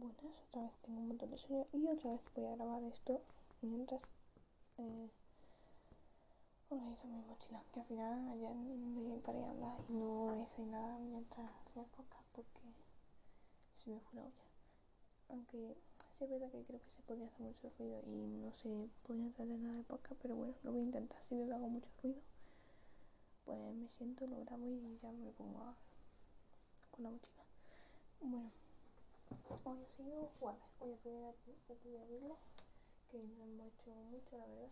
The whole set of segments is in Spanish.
Buenas, otra vez tengo un montón de sueño y otra vez voy a grabar esto mientras eh, organizo mi mochila. Que al final ayer me paré a hablar y no hice nada mientras hacía podcast porque se me fue la olla. Aunque sí es verdad que creo que se podría hacer mucho ruido y no se podría tratar nada de podcast, pero bueno, lo voy a intentar. Si que hago mucho ruido, pues me siento, lo grabo y ya me pongo a, con la mochila. Bueno. Hoy ha sido jueves, hoy es el primer día que no hemos hecho mucho, la verdad.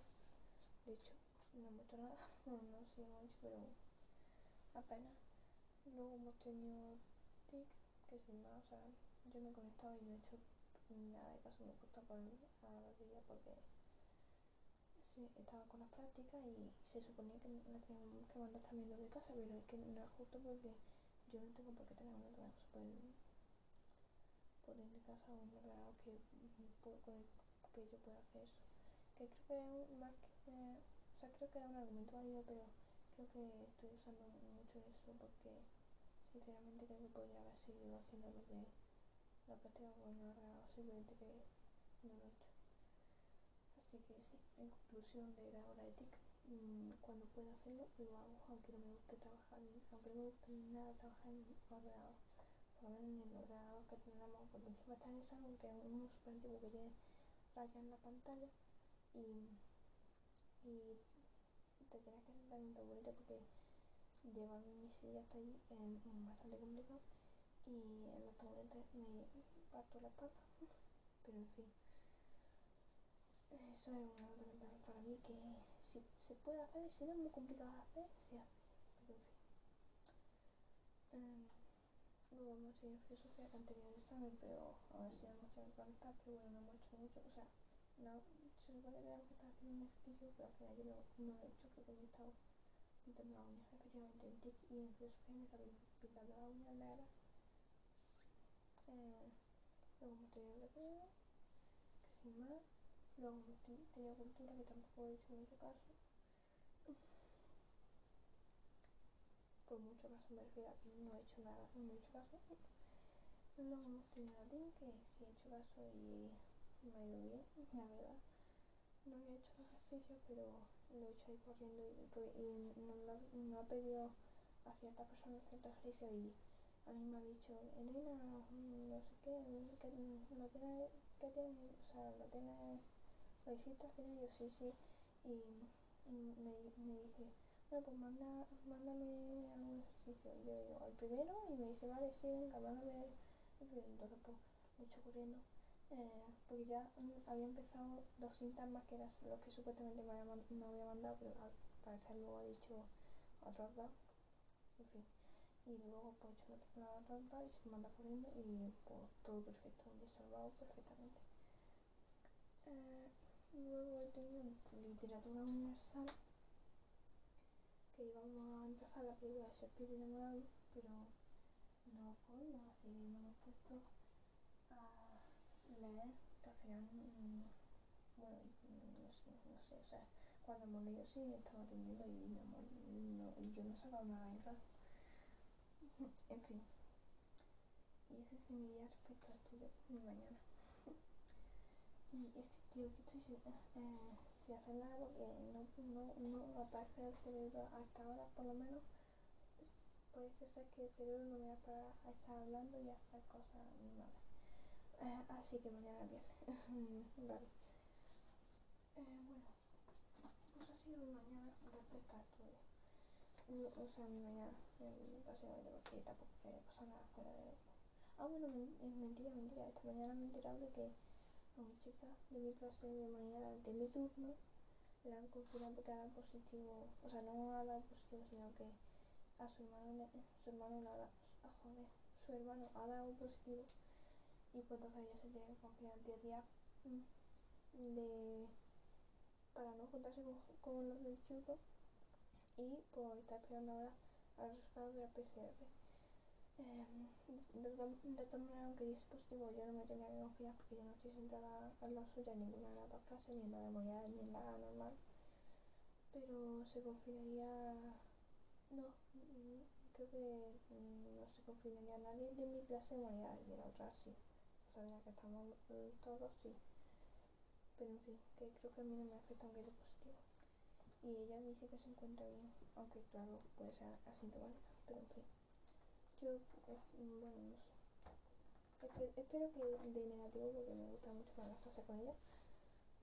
De hecho, no hemos hecho nada, no, no sé mucho, pero apenas. Luego hemos tenido TIC, que sin más, o sea, yo me he conectado y no he hecho nada de caso, me he puesto por, a la orilla porque sí, estaba con las prácticas y se suponía que la teníamos que mandar también lo de casa, pero es que no es justo porque yo no tengo por qué tener un ordenador de casa un ordenador que, con el que yo pueda hacer eso. Que creo que es un, más, eh, o sea, creo que es un argumento válido, pero creo que estoy usando mucho eso porque sinceramente creo que podría haber seguido haciendo lo de la práctica con ordenador, simplemente que no lo he hecho. Así que sí, en conclusión de la hora de TIC, mmm, cuando pueda hacerlo lo hago, aunque no me guste trabajar, aunque no me guste nada trabajar en ordenador por lo menos en porque encima está en salón, que es uno súper antiguo que tiene rayas en la pantalla y, y te tienes que sentar en un taburete porque llevar mi silla hasta ahí es bastante complicado y en los taburetes me parto la espalda, pero en fin. Eso es una ventaja para mí que si se puede hacer y si no es muy complicado de hacer, se hace, pero en fin. Um, Luego hemos tenido filosofía que el examen, pero ahora sí tenido que conectar, pero bueno, no hemos hecho mucho. O sea, no, se supone que tenemos que estar haciendo un ejercicio, pero al final yo no, no lo he hecho, creo que me he estado pintando la uña. Efectivamente, en TIC y en filosofía me estaba pintando la uña negra. Eh, luego hemos tenido recreo, que sin más. Luego hemos tenido cultura, que tampoco he hecho mucho caso. Por mucho caso me refiero a que no he hecho nada, no he hecho caso. Luego hemos tenido a Tim, que sí he hecho caso y me ha ido bien, la verdad. No había hecho los ejercicios, pero lo he hecho ahí corriendo y, y no, no, no, ha pedido a ciertas personas ciertos ejercicios y a mí me ha dicho, Elena, no sé qué, que lo tienes, que tienes, o sea, lo tienes, lo hiciste al final, yo sí, sí, y, y me, me dice, no, pues manda, mándame algún ejercicio. Yo digo, el primero, y me dice, vale, sí, venga, mándame el primero. Entonces, pues, hecho corriendo. Eh, porque ya había empezado dos cintas más que eran los que supuestamente me había, me había mandado, pero al parecer luego ha dicho otros dos. En fin. Y luego, pues, he hecho la otra dos y se manda corriendo y, pues, todo perfecto. Me he salvado perfectamente. Eh, luego he tenido literatura universal que íbamos a empezar la película de Shakespeare enamorado, pero no podía, así que no hemos puesto a leer, que al final, mmm, bueno, no sé, no sé, o sea, cuando hemos leído sí estaba atendiendo y, no, y yo no he sacado nada en claro. En fin. Y ese sí mi día respecto al estudio mi mañana. y es que, tío, que estoy eh, sin hacer nada porque no, no, no aparece el cerebro hasta ahora por lo menos parece ser que el cerebro no me va para a estar hablando y hacer cosas animales eh, así que mañana bien vale. Eh, bueno pues ha sido mi mañana respecto a estudio o sea mi mañana básicamente porque tampoco quería pasar nada fuera de ah bueno es mentira mentira. Esta mañana me he enterado de que a una chica de mi clase de humanidades de mi turno le han confirmado porque ha dado positivo, o sea, no ha dado positivo, sino que a su hermano, su hermano le ha dado, ah, joder, su hermano ha dado positivo y pues entonces ella se tiene que confinar 10 días mm, de, para no juntarse con, con los del instituto y pues está esperando ahora a los resultados de la PCR. Eh, de, de, todas maneras, aunque diese positivo, yo no me tenía que confiar porque yo no estoy sentada al lado suya en ninguna de las dos clases, ni en la de humanidades ni en la normal. Pero se confinaría. No, creo que no se confinaría a nadie de mi clase de humanidades, de la otra sí. o sea, ya que estamos eh, todos, sí. Pero en fin, que creo que a mí no me afecta aunque de positivo. Y ella dice que se encuentra bien, aunque claro, puede ser asintomática, pero en fin. Yo, bueno, no sé. espero que de negativo porque me gusta mucho más la fase con ella.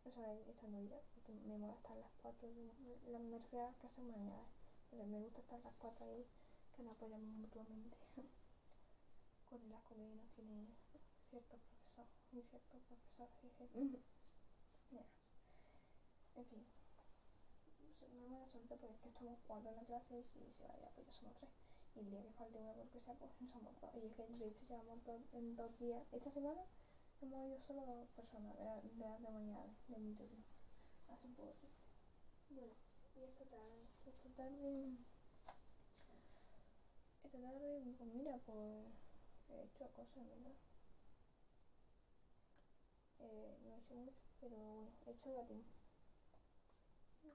O sea, estando ella, porque me mola estar las cuatro, la, me refiero a las. Pero me gusta estar las cuatro ahí, que nos apoyamos mutuamente. con el asco que nos tiene cierto profesor y cierto profesor, jeje. En fin. Me mola suerte porque es que estamos cuatro en la clase y si se vaya pues ya somos tres. Y el día que falte una porque sea pues somos dos. Y es que de hecho llevamos dos, en dos días. Esta semana hemos ido solo dos personas de, de las de mañana, de mi turno. Así pues. Bueno, y esta tarde, esta tarde. Esta tarde, pues mira, pues he hecho cosas, ¿verdad? Eh, no he hecho mucho, pero bueno, he hecho latín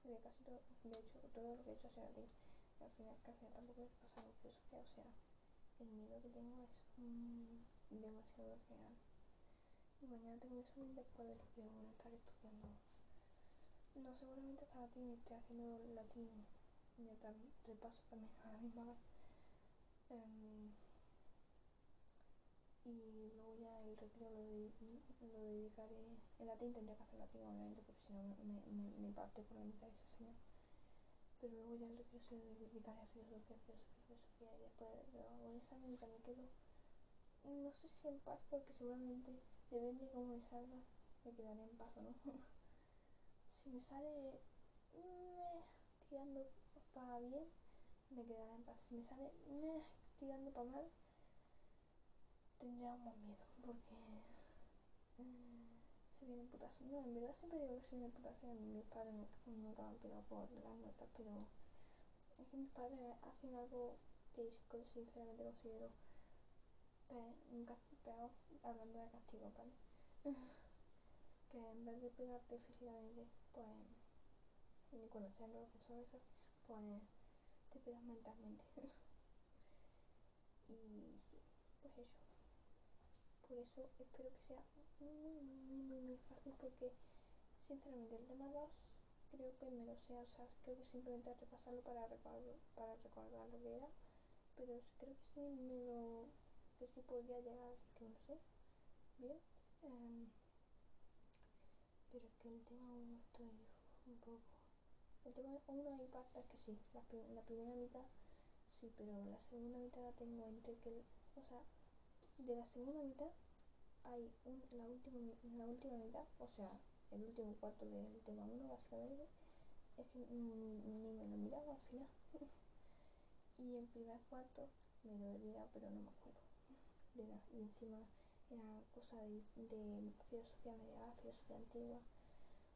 de casi todo, de hecho todo lo que he hecho sea latín. Al final, que al final tampoco he pasado filosofía, o sea, el miedo que tengo es mmm, demasiado real. Y mañana tengo examen después de lo que voy a estar estudiando. No, seguramente hasta latín esté haciendo latín mientras repaso también a la misma vez. Um, y luego ya el recreo lo, de, lo dedicaré. El latín tendría que hacer latín, obviamente, porque si no me, me, parte por la mitad ese señor. Pero luego ya el recreo se lo dedicaré a filosofía, filosofía, filosofía. Y después hago el examen y también quedo. No sé si en paz, porque seguramente, depende de cómo me salga, me quedaré en paz o no. si me sale meh, tirando para bien, me quedaré en paz. Si me sale meh, tirando para mal, tendría más miedo porque mm, se vienen putas. No, en verdad siempre digo que se y a mí mis padres nunca, me han pegado por las notas, pero es que mis padres hacen algo que sinceramente considero peor hablando de castigo, ¿vale? que en vez de pegarte físicamente, pues cuando estás los cursos de eso, pues te pegas mentalmente. y sí, pues eso por eso espero que sea muy, muy, muy, muy, fácil porque sinceramente el tema 2 creo que me lo sé, o sea, creo que simplemente repasarlo para recordar, para recordar lo que era, pero creo que sí me lo, que sí podría llegar que lo sé, bien, um, pero es que el tema 1 estoy un poco, el tema 1 hay partes que sí, la, la primera mitad sí, pero la segunda mitad la tengo entre que, o sea, de la segunda mitad hay un, la, última, la última mitad, o sea, el último cuarto del tema 1 básicamente, es que ni, me lo he mirado al final. y el primer cuarto me lo he mirado, pero no me acuerdo de nada. Y encima era cosa de, de filosofía medieval, filosofía antigua,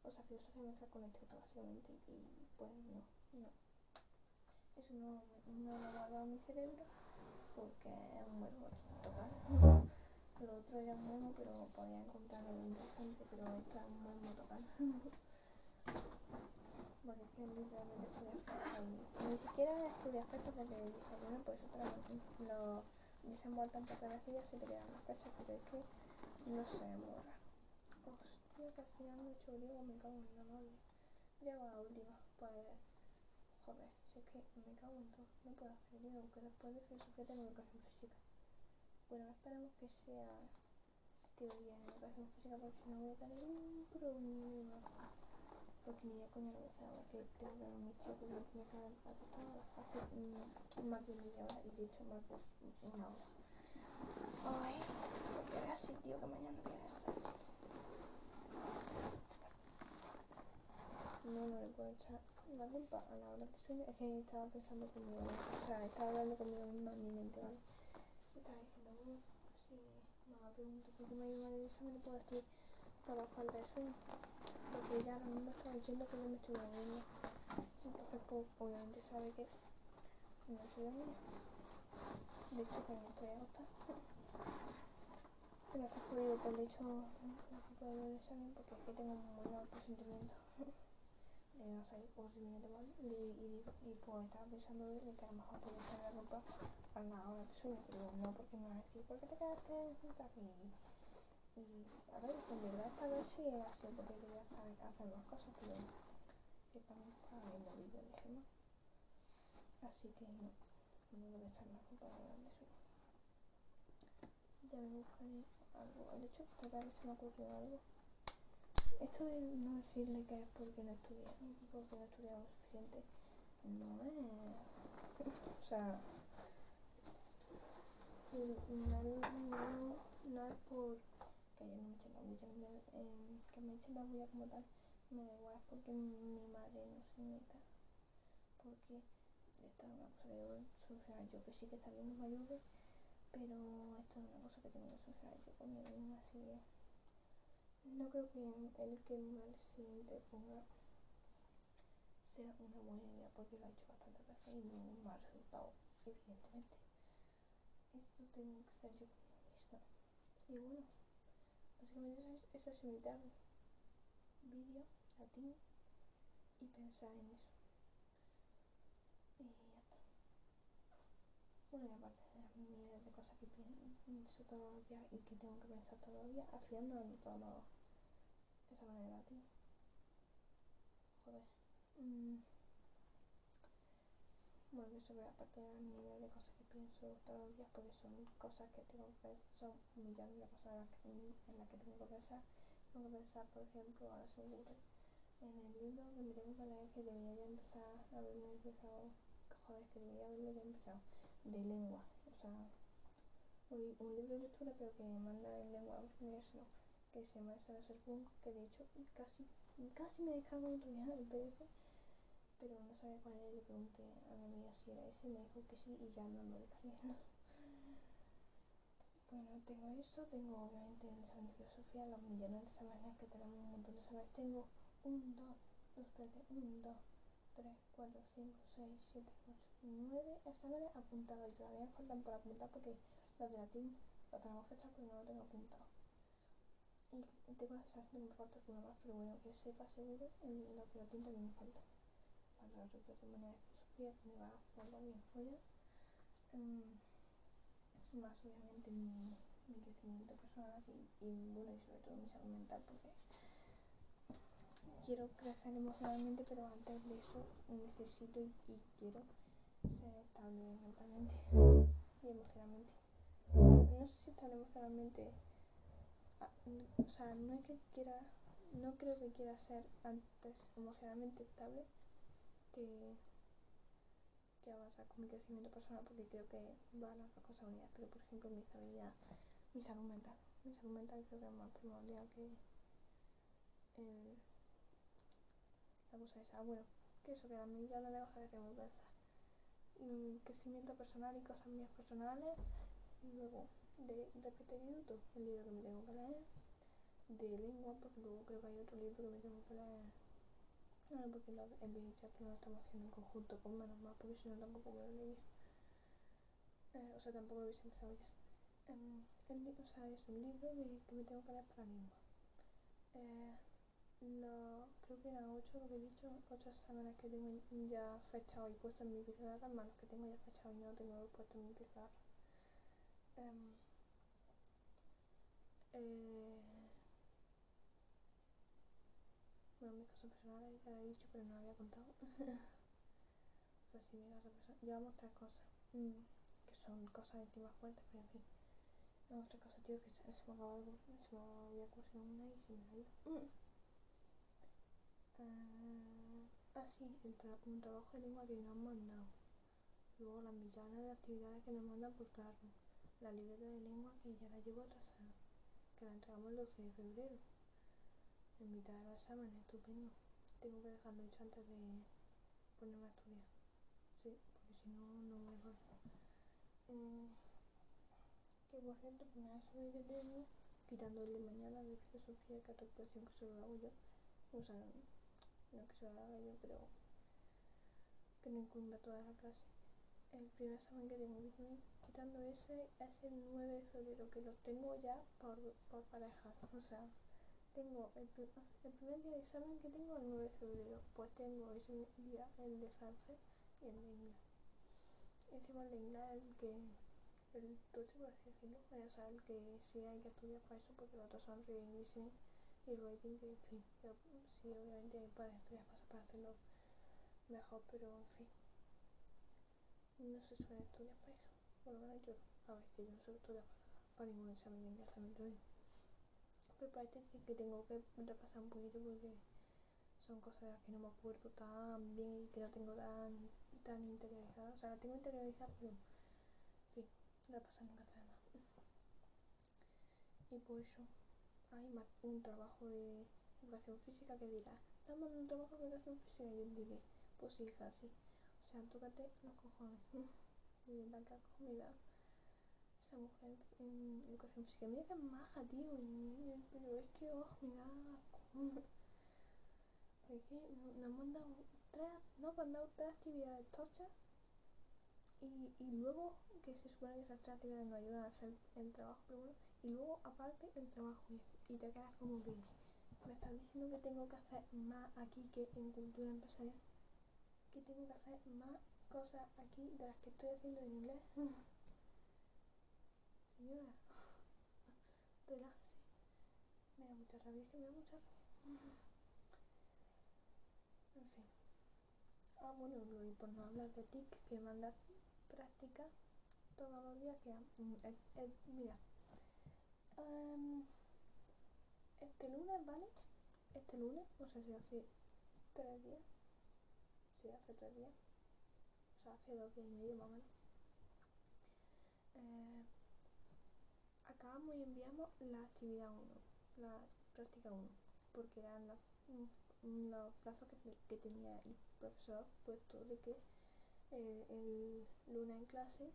o sea, filosofía mezclada con instituto básicamente, y pues no, no. Eso no, no lo ha guardado mi cerebro porque es un error total. Lo otro era un memo, pero podía encontrar algo interesante, pero esto es un memo total. porque es que literalmente estudia fecha y ni siquiera estudia fecha porque dice, bueno, pues eso te lo, dicen vuelta en papelacillas y te quedan las fechas, pero es que no muy raro. Hostia, que al final no he hecho griego, me cago en la madre. Griego la última, pues Joder, si es que me cago en todo, no puedo hacer bien, aunque después de filosofía tengo educación física. Bueno, esperemos que sea teoría en educación física porque si no voy a tener un problema. Porque ni de coña lo voy a hacer ahora que tengo que dar un misterio que me tenía que haber acostado hace más de media hora y de hecho más de una hora. Ay, porque veas así, tío, que mañana tienes. No, no le puedo echar la culpa a la hora de sueño es que estaba pensando conmigo o sea, estaba hablando conmigo misma en mi mente, ¿vale? Estaba diciendo, bueno, si mamá pregunta por qué me iba el examen, puedo decir la falta de sueño, porque ya ahora mismo estaba diciendo que no me estoy durmiendo. Entonces, pues, obviamente sabe que no estoy dormida. De hecho, también estoy agotada. Gracias por ir por el hecho del examen, porque es que tengo muy mal presentimiento eh, a salir horriblemente mal y, y, y, pues estaba pensando de que a lo mejor podía ser la ropa a la hora de sueño, pero no porque me va a decir, ¿por qué te quedaste tarde? Y a ver, en verdad esta vez sí ha sido porque quería hacer más cosas, pero ciertamente estaba viendo vídeos de Gemma. Así que no, no voy a echar más para de eso. Ya me buscaré algo. De hecho, esta tarde se me ocurrió algo. Esto de no decirle que es porque no estudié, porque no he estudiado lo suficiente, no es. O sea, no, no, no es por que yo no me eche la bulla, eh, que me eche la bulla como tal, me da igual, es porque mi madre no se meta, porque esta es una cosa que debo solucionar yo, que sí que está bien, no me ayude, pero esto es una cosa que tengo que solucionar yo conmigo misma, así que no creo que el que mi madre se interponga sea una buena idea, porque lo ha hecho bastantes veces y no un mal resultado, evidentemente. Esto tengo que ser yo conmigo misma. Y bueno, básicamente esa es mi tarde. Vídeo, latín y pensar en eso. Y ya está. Bueno, y aparte de las miles de cosas que pienso todavía y que tengo que pensar todavía, al final no he anotado esa manera latín. Joder. Mm. Bueno, que sobre aparte de las miles de cosas que pienso todos los días, porque son cosas que tengo que pensar, son millones de cosas en las que, que tengo que pensar. Tengo que pensar, por ejemplo, ahora se me ocurre en el libro que me tengo que leer, que debería ya empezar a haberme empezado, joder, que debería haberlo ya empezado, de lengua, o sea, un, libro de lectura pero que manda en lengua eso no, que se llama Saber Punk, que de hecho casi, casi me dejaron otro día el PDF, pero no sabía cuál era le pregunté a mi amiga si era ese me dijo que sí y ya no lo descargué. Bueno, tengo eso, tengo obviamente el examen de filosofía, los millones de exámenes que tenemos, un montón de exámenes. Tengo 1, 2, no, espérate, 1, 2, 3, 4, 5, 6, 7, 8, 9 exámenes apuntados y todavía faltan por apuntar porque los de latín los tenemos fechas pero no los tengo apuntados. La sensación de que me falta uno más, pero bueno, que sepa seguro, en de latín también me falta. Para los otros de filosofía, me va a formar bien fuera. Um, más obviamente mi, mi crecimiento personal y, y, bueno y sobre todo mi salud mental porque quiero crecer emocionalmente pero antes de eso necesito y, y quiero ser estable mentalmente y emocionalmente no sé si estable emocionalmente o sea no es que quiera no creo que quiera ser antes emocionalmente estable que que avanzar con mi crecimiento personal porque creo que van las dos cosas unidas, pero por ejemplo mi estabilidad, mi salud mental. Mi salud mental creo que es más primordial que el, la cosa esa. Bueno, que eso, que las millones de cosas que tengo que pensar. Crecimiento personal y cosas mías personales. Luego, de YouTube, el libro que me tengo que leer. De lengua, porque luego creo que hay otro libro que me tengo que leer Claro, porque la, el que lo estamos haciendo en conjunto con menos más, porque si no tampoco me lo leía. Eh, o sea, tampoco lo hubiese empezado ya. Eh, el, o sea, es un libro de, que me tengo que leer para lengua. Eh, lo, creo que eran ocho, lo que he dicho, ocho exámenes que tengo ya fechados y puestos en mi pizarra, más los que tengo ya fechados y no tengo puesto en mi pizarra. Em, eh, Bueno, mis cosas personales ya lo he dicho, pero no lo había contado. o sea, sí, mis cosas personales. Llevamos tres cosas. Mm, que son cosas encima fuertes, pero en fin. Llevamos tres cosas, tío, que se, se me acaba de. Se me había ocurrido una y se me ha ido. Mm. Uh, ah, sí, un trabajo de lengua que nos han mandado. Luego las millones de actividades que nos mandan por claro. La libreta de lengua que ya la llevo atrasada. Que la entregamos el 12 de febrero en mitad de los exámenes, estupendo. Tengo que dejarlo hecho antes de ponerme a estudiar. Sí, porque si no, no me va. Eh, que por cierto, nada, examen que tengo, quitando el de mañana de filosofía y catapulación, que solo lo hago yo. O sea, no que solo lo haga yo, pero que no incumbe toda la clase. El primer examen que tengo, quitando ese, es el 9 de febrero, que lo tengo ya por, por parejas. O sea, tengo el, el, primer día de examen que tengo el 9 de febrero, pues tengo ese día el de francés y el de inglés. Encima el de inglés el que el por así decirlo, saber que sí hay que estudiar para eso, porque los otros son reading, listening y writing, que en fin, pero sí, obviamente puedes estudiar cosas para hacerlo mejor, pero en fin, no se suele estudiar para eso. Menos yo, a ver, que yo no suelo estudiar para, ningún examen de inglés, también te lo digo. Pero para este que tengo que repasar un poquito porque son cosas de las que no me acuerdo tan bien y que no tengo tan, tan interiorizadas. O sea, las tengo interiorizadas, pero, en fin, repasar nunca trae más. Y por eso hay más un trabajo de educación física que dirá, en un trabajo de educación física y yo diré, pues sí, sí. O sea, tócate los cojones. que comida esa mujer en educación física. Mira que maja, tío, pero es que, oh, me da asco. Es que nos han dado tres, nos han tres actividades tochas y, y luego que se supone que esas tres actividades nos ayudan a hacer el trabajo primero y luego aparte el trabajo y, te quedas como que me estás diciendo que tengo que hacer más aquí que en cultura empresarial que tengo que hacer más cosas aquí de las que estoy haciendo en inglés. Señora relájese. Me da mucha rabia es que me da mucha rabia. En fin. Ah bueno y por no hablar de TIC que mandas práctica todos los días que mm, mira um, este lunes vale este lunes o sea se hace tres días sí hace tres días o sea hace dos días y medio más o menos. Eh, acabamos y enviamos la actividad 1 la práctica 1 porque eran los, los plazos que, tenía el profesor puesto de que eh, el lunes en clase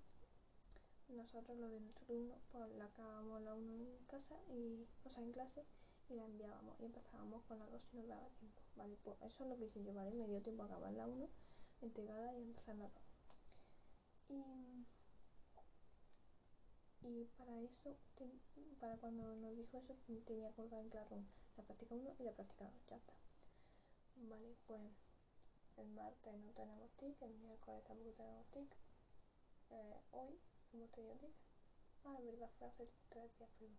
nosotros lo de nuestro turno pues la acabábamos la 1 en casa y o sea en clase y la enviábamos y empezábamos con la 2 si nos daba tiempo vale pues eso es lo que hice yo vale me dio tiempo a acabar la 1 entregarla y 2 y y para eso, para cuando nos dijo eso, tenía colgado en claro la práctica 1 y la práctica 2, ya está. Vale, pues el martes no tenemos TIC, el miércoles tampoco tenemos TIC, eh, hoy hemos tenido TIC, ah, es verdad, fue hace tres días, perdón.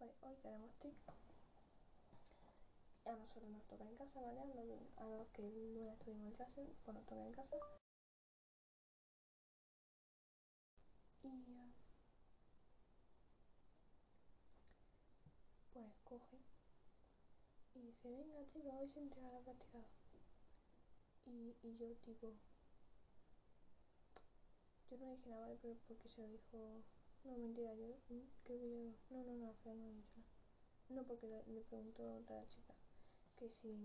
Vale, hoy tenemos TIC, a nosotros nos toca en casa, ¿vale? A los, que lunes estuvimos en clase, pues nos toca en casa. Y... Uh, pues coge y dice, venga chica, hoy se entrega la práctica y, y yo tipo, yo no dije nada, ¿vale? Pero porque se lo dijo, no, mentira, yo creo que yo, no, no, no, al final no he dicho nada. No, porque le, le preguntó a otra chica que si,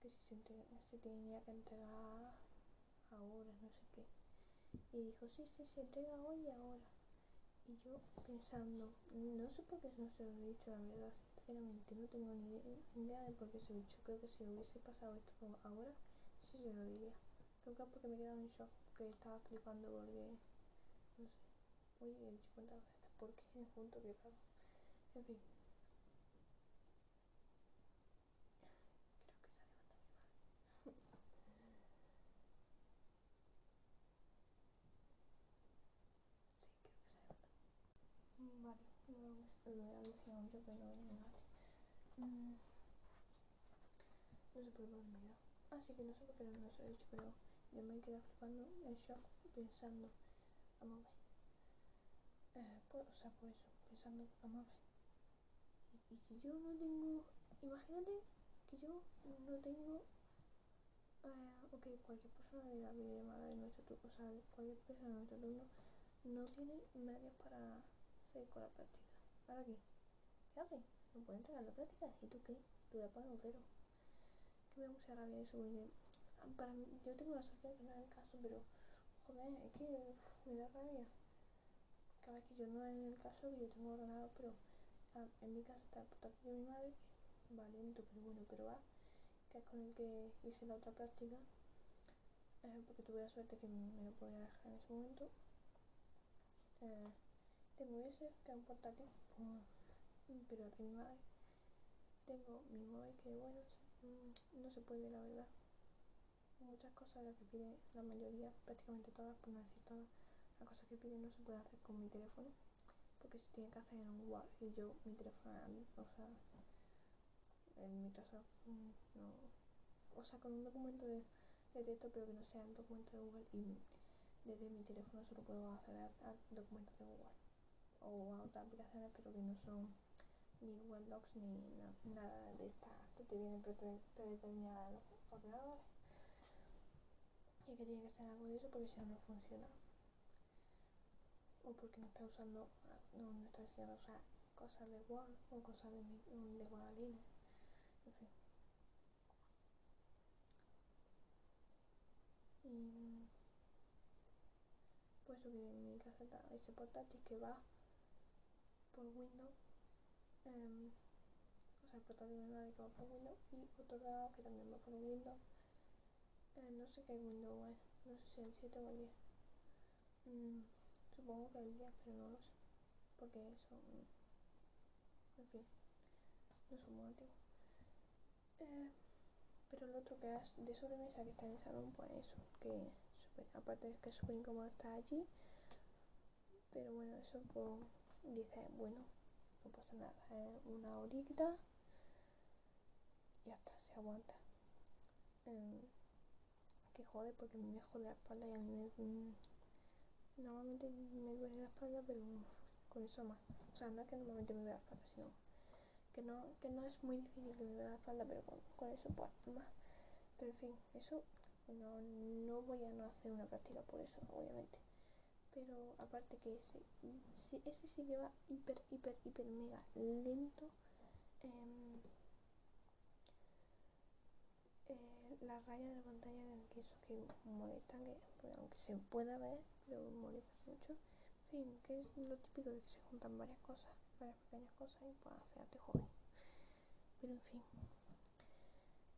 que si se, entrega, se tenía que entregar ahora, no sé qué. Y dijo, sí, sí, se entrega hoy y ahora. Y yo pensando, no sé por qué no se lo he dicho, la verdad, sinceramente, no tengo ni idea de por qué se lo he dicho. Creo que si hubiese pasado esto ahora, sí se lo diría. Creo que es porque me he quedado en shock, que estaba flipando porque, no sé, hoy he dicho cuántas veces, porque me junto, qué raro. En fin. Vale, lo he alucinado yo, pero no vale. Mm. No sé por qué me he olvidado. Así que no sé por qué no lo he dicho, pero yo me he quedado flipando en shock pensando, vamos a ver. Eh, pues, o sea, por eso, pensando, vamos a ver. Y, y si yo no tengo, imagínate que yo no tengo eh, ok, cualquier persona de la videollamada de nuestro turno, o sea, cualquier persona de nuestro turno no tiene medios para seguir con la práctica. ¿Ahora qué? ¿Qué hace? No puede entregar la práctica. ¿Y tú qué? Tú voy a poner cero. Que me da mucha rabia eso porque ah, para yo tengo la suerte de que no el caso, pero joder, es que me da rabia. Cada vez que yo no es el caso que yo tengo ordenado, pero ah, en mi casa está el portátil de mi madre, va lento, pero bueno, pero va, que es con el que hice la otra práctica, eh, porque tuve la suerte que me lo podía dejar en ese momento. Eh, tengo ese, que es un portátil, pues, pero madre. Tengo mi móvil, que bueno, no se puede, la verdad. Muchas cosas las que pide la mayoría, prácticamente todas, por no decir todas, las cosas que piden no se pueden hacer con mi teléfono porque se tiene que hacer en un Word y yo mi teléfono o sea el Microsoft mm, no o sea con un documento de, de texto pero que no sea un documento de Google y desde mi teléfono solo puedo acceder a, documentos de Google o a otras aplicaciones pero que no son ni Google ni nada de estas que te vienen predeterminadas los ordenadores. Y que tiene que ser algo de eso porque si no no funciona. O porque no está usando no, no está enseñando a usar cosas de Word o cosas de, de Guadaline en fin. Y pues en mi casa está ese portátil que va por Windows eh, o sea el portátil normal que va por Windows y otro lado que también va por Windows eh, no sé qué Windows es no sé si el 7 o el 10 mm, supongo que el 10 pero no lo sé porque eso mm, en fin no son muy antiguos eh, pero el otro que es de sobremesa que está en el salón pues eso que super, aparte de que es súper incómodo estar allí pero bueno eso pues dice bueno no pasa nada es una horita y hasta se aguanta eh, que jode porque me jode la espalda y a mí me mm, normalmente me duele la espalda pero con eso más. O sea no es que normalmente me duele la espalda sino que no, que no es muy difícil que me duele la espalda pero con, con eso pues más. Pero en fin eso no, no voy a no hacer una práctica por eso obviamente pero aparte que ese, ese sí que va hiper hiper hiper mega lento eh, eh, la raya de la pantalla que eso que molesta que aunque se pueda ver pero molesta mucho. En fin que es lo típico de que se juntan varias cosas varias pequeñas cosas y pues al final jode pero en fin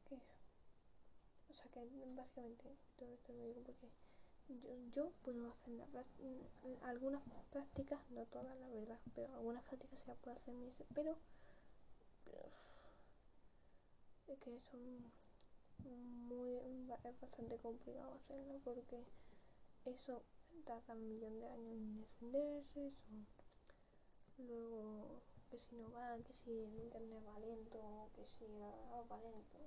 que o sea que básicamente todo esto lo digo porque yo, yo puedo hacer algunas prácticas no todas la verdad pero algunas prácticas se las puedo hacer pero, pero es que son muy es bastante complicado hacerlo porque eso tarda un millón de años en encenderse eso luego que si no va que si el internet va lento que si va lento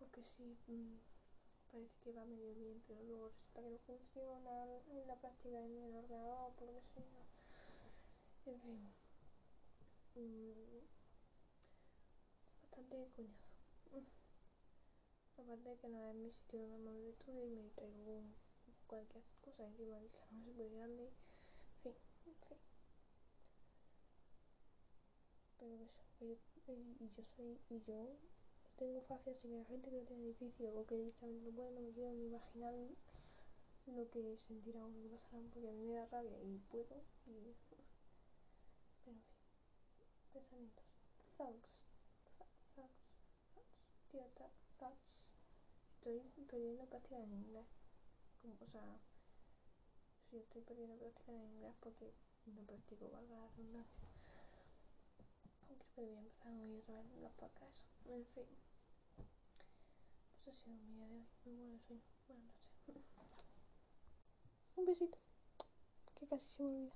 o que si mmm, parece que va medio bien pero luego resulta que no funciona en la práctica en el ordenador por lo que sea. En fin. Mmm, bastante coñazo. Aparte de que no es mi sitio normal de estudio y me traigo cualquier cosa encima del salón es muy grande. En fin, en fin. Pero eso y yo soy y yo tengo gente que no tiene edificio o que directamente no puede no me quiero ni imaginar lo que sentirán o lo que pasarán porque a mí me da rabia y puedo y pero en fin pensamientos. Thoughts. Thoughts. Tío thoughts. Estoy perdiendo práctica en inglés. Como, o sea si estoy perdiendo práctica en inglés porque no practico valga la redundancia. Creo que debería empezar hoy otra vez los podcasts. En fin pues ha sido mi día de hoy muy bueno sueño buenas noches un besito que casi se me olvida